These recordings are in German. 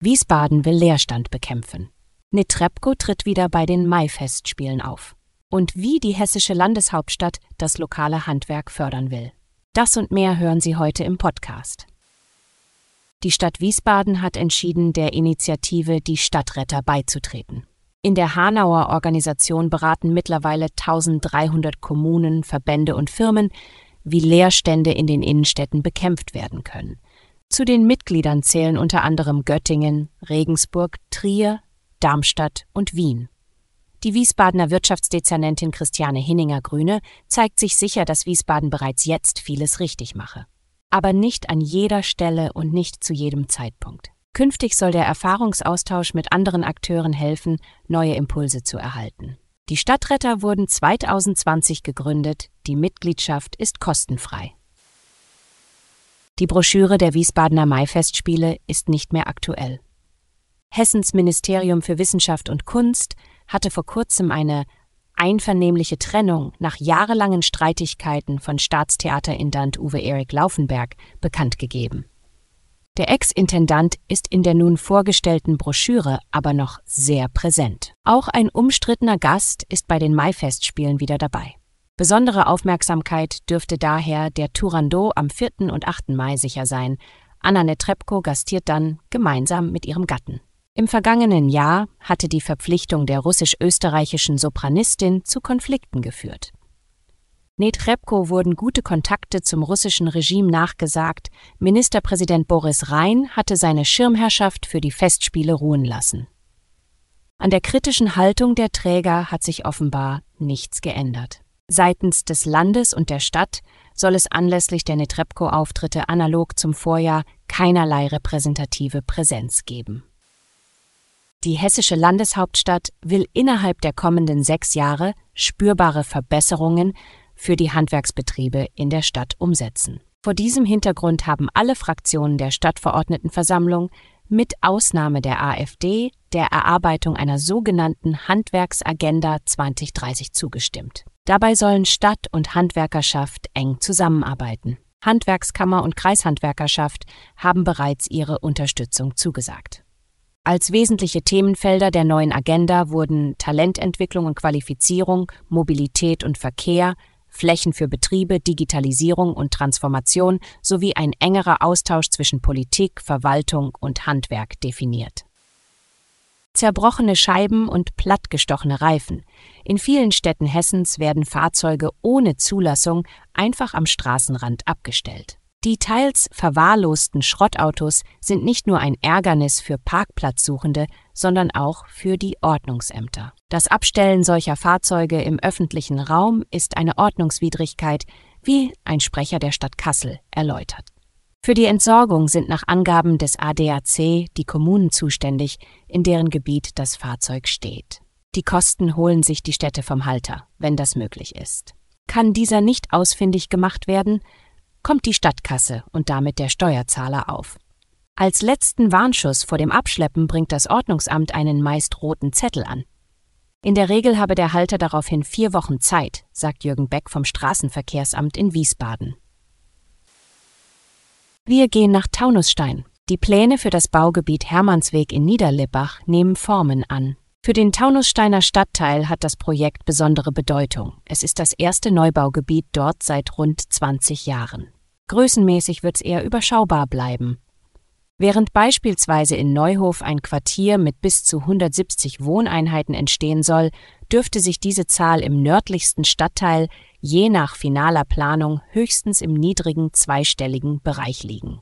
Wiesbaden will Leerstand bekämpfen. Netrebko tritt wieder bei den Maifestspielen auf. Und wie die hessische Landeshauptstadt das lokale Handwerk fördern will. Das und mehr hören Sie heute im Podcast. Die Stadt Wiesbaden hat entschieden, der Initiative Die Stadtretter beizutreten. In der Hanauer Organisation beraten mittlerweile 1300 Kommunen, Verbände und Firmen, wie Leerstände in den Innenstädten bekämpft werden können. Zu den Mitgliedern zählen unter anderem Göttingen, Regensburg, Trier, Darmstadt und Wien. Die Wiesbadener Wirtschaftsdezernentin Christiane Hinninger-Grüne zeigt sich sicher, dass Wiesbaden bereits jetzt vieles richtig mache. Aber nicht an jeder Stelle und nicht zu jedem Zeitpunkt. Künftig soll der Erfahrungsaustausch mit anderen Akteuren helfen, neue Impulse zu erhalten. Die Stadtretter wurden 2020 gegründet, die Mitgliedschaft ist kostenfrei. Die Broschüre der Wiesbadener Maifestspiele ist nicht mehr aktuell. Hessens Ministerium für Wissenschaft und Kunst hatte vor kurzem eine einvernehmliche Trennung nach jahrelangen Streitigkeiten von Staatstheaterintendant Uwe Erik Laufenberg bekannt gegeben. Der Ex-Intendant ist in der nun vorgestellten Broschüre aber noch sehr präsent. Auch ein umstrittener Gast ist bei den Maifestspielen wieder dabei. Besondere Aufmerksamkeit dürfte daher der Turandot am 4. und 8. Mai sicher sein. Anna Netrebko gastiert dann gemeinsam mit ihrem Gatten. Im vergangenen Jahr hatte die Verpflichtung der russisch-österreichischen Sopranistin zu Konflikten geführt. Netrebko wurden gute Kontakte zum russischen Regime nachgesagt, Ministerpräsident Boris Rhein hatte seine Schirmherrschaft für die Festspiele ruhen lassen. An der kritischen Haltung der Träger hat sich offenbar nichts geändert. Seitens des Landes und der Stadt soll es anlässlich der Netrebko-Auftritte analog zum Vorjahr keinerlei repräsentative Präsenz geben. Die hessische Landeshauptstadt will innerhalb der kommenden sechs Jahre spürbare Verbesserungen für die Handwerksbetriebe in der Stadt umsetzen. Vor diesem Hintergrund haben alle Fraktionen der Stadtverordnetenversammlung mit Ausnahme der AfD der Erarbeitung einer sogenannten Handwerksagenda 2030 zugestimmt. Dabei sollen Stadt und Handwerkerschaft eng zusammenarbeiten. Handwerkskammer und Kreishandwerkerschaft haben bereits ihre Unterstützung zugesagt. Als wesentliche Themenfelder der neuen Agenda wurden Talententwicklung und Qualifizierung, Mobilität und Verkehr, Flächen für Betriebe, Digitalisierung und Transformation sowie ein engerer Austausch zwischen Politik, Verwaltung und Handwerk definiert. Zerbrochene Scheiben und plattgestochene Reifen. In vielen Städten Hessens werden Fahrzeuge ohne Zulassung einfach am Straßenrand abgestellt. Die teils verwahrlosten Schrottautos sind nicht nur ein Ärgernis für Parkplatzsuchende, sondern auch für die Ordnungsämter. Das Abstellen solcher Fahrzeuge im öffentlichen Raum ist eine Ordnungswidrigkeit, wie ein Sprecher der Stadt Kassel erläutert. Für die Entsorgung sind nach Angaben des ADAC die Kommunen zuständig, in deren Gebiet das Fahrzeug steht. Die Kosten holen sich die Städte vom Halter, wenn das möglich ist. Kann dieser nicht ausfindig gemacht werden, kommt die Stadtkasse und damit der Steuerzahler auf. Als letzten Warnschuss vor dem Abschleppen bringt das Ordnungsamt einen meist roten Zettel an. In der Regel habe der Halter daraufhin vier Wochen Zeit, sagt Jürgen Beck vom Straßenverkehrsamt in Wiesbaden. Wir gehen nach Taunusstein. Die Pläne für das Baugebiet Hermannsweg in Niederlippach nehmen Formen an. Für den Taunussteiner Stadtteil hat das Projekt besondere Bedeutung. Es ist das erste Neubaugebiet dort seit rund 20 Jahren. Größenmäßig wird es eher überschaubar bleiben. Während beispielsweise in Neuhof ein Quartier mit bis zu 170 Wohneinheiten entstehen soll, dürfte sich diese Zahl im nördlichsten Stadtteil je nach finaler Planung höchstens im niedrigen zweistelligen Bereich liegen.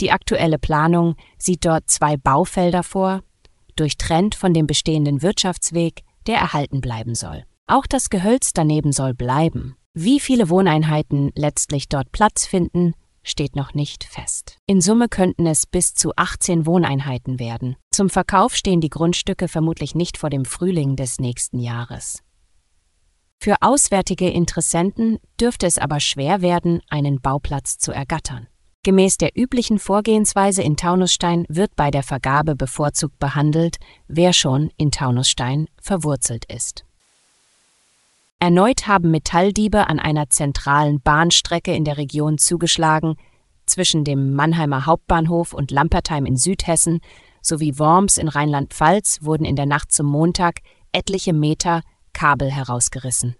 Die aktuelle Planung sieht dort zwei Baufelder vor, durchtrennt von dem bestehenden Wirtschaftsweg, der erhalten bleiben soll. Auch das Gehölz daneben soll bleiben. Wie viele Wohneinheiten letztlich dort Platz finden, steht noch nicht fest. In Summe könnten es bis zu 18 Wohneinheiten werden. Zum Verkauf stehen die Grundstücke vermutlich nicht vor dem Frühling des nächsten Jahres. Für auswärtige Interessenten dürfte es aber schwer werden, einen Bauplatz zu ergattern. Gemäß der üblichen Vorgehensweise in Taunusstein wird bei der Vergabe bevorzugt behandelt, wer schon in Taunusstein verwurzelt ist. Erneut haben Metalldiebe an einer zentralen Bahnstrecke in der Region zugeschlagen, zwischen dem Mannheimer Hauptbahnhof und Lampertheim in Südhessen sowie Worms in Rheinland-Pfalz wurden in der Nacht zum Montag etliche Meter Kabel herausgerissen.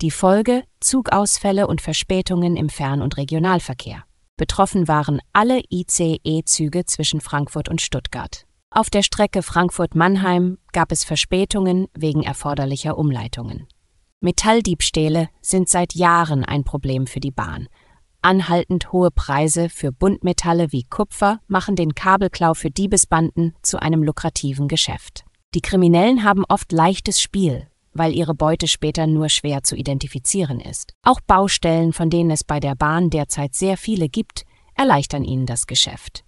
Die Folge Zugausfälle und Verspätungen im Fern- und Regionalverkehr. Betroffen waren alle ICE-Züge zwischen Frankfurt und Stuttgart. Auf der Strecke Frankfurt-Mannheim gab es Verspätungen wegen erforderlicher Umleitungen. Metalldiebstähle sind seit Jahren ein Problem für die Bahn. Anhaltend hohe Preise für Buntmetalle wie Kupfer machen den Kabelklau für Diebesbanden zu einem lukrativen Geschäft. Die Kriminellen haben oft leichtes Spiel, weil ihre Beute später nur schwer zu identifizieren ist. Auch Baustellen, von denen es bei der Bahn derzeit sehr viele gibt, erleichtern ihnen das Geschäft.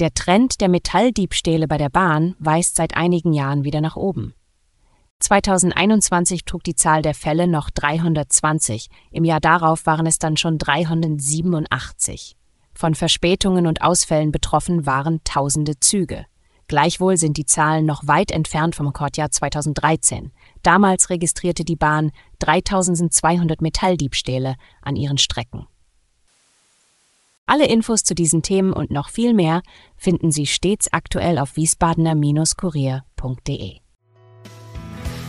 Der Trend der Metalldiebstähle bei der Bahn weist seit einigen Jahren wieder nach oben. 2021 trug die Zahl der Fälle noch 320, im Jahr darauf waren es dann schon 387. Von Verspätungen und Ausfällen betroffen waren tausende Züge. Gleichwohl sind die Zahlen noch weit entfernt vom Rekordjahr 2013. Damals registrierte die Bahn 3200 Metalldiebstähle an ihren Strecken. Alle Infos zu diesen Themen und noch viel mehr finden Sie stets aktuell auf wiesbadener-kurier.de.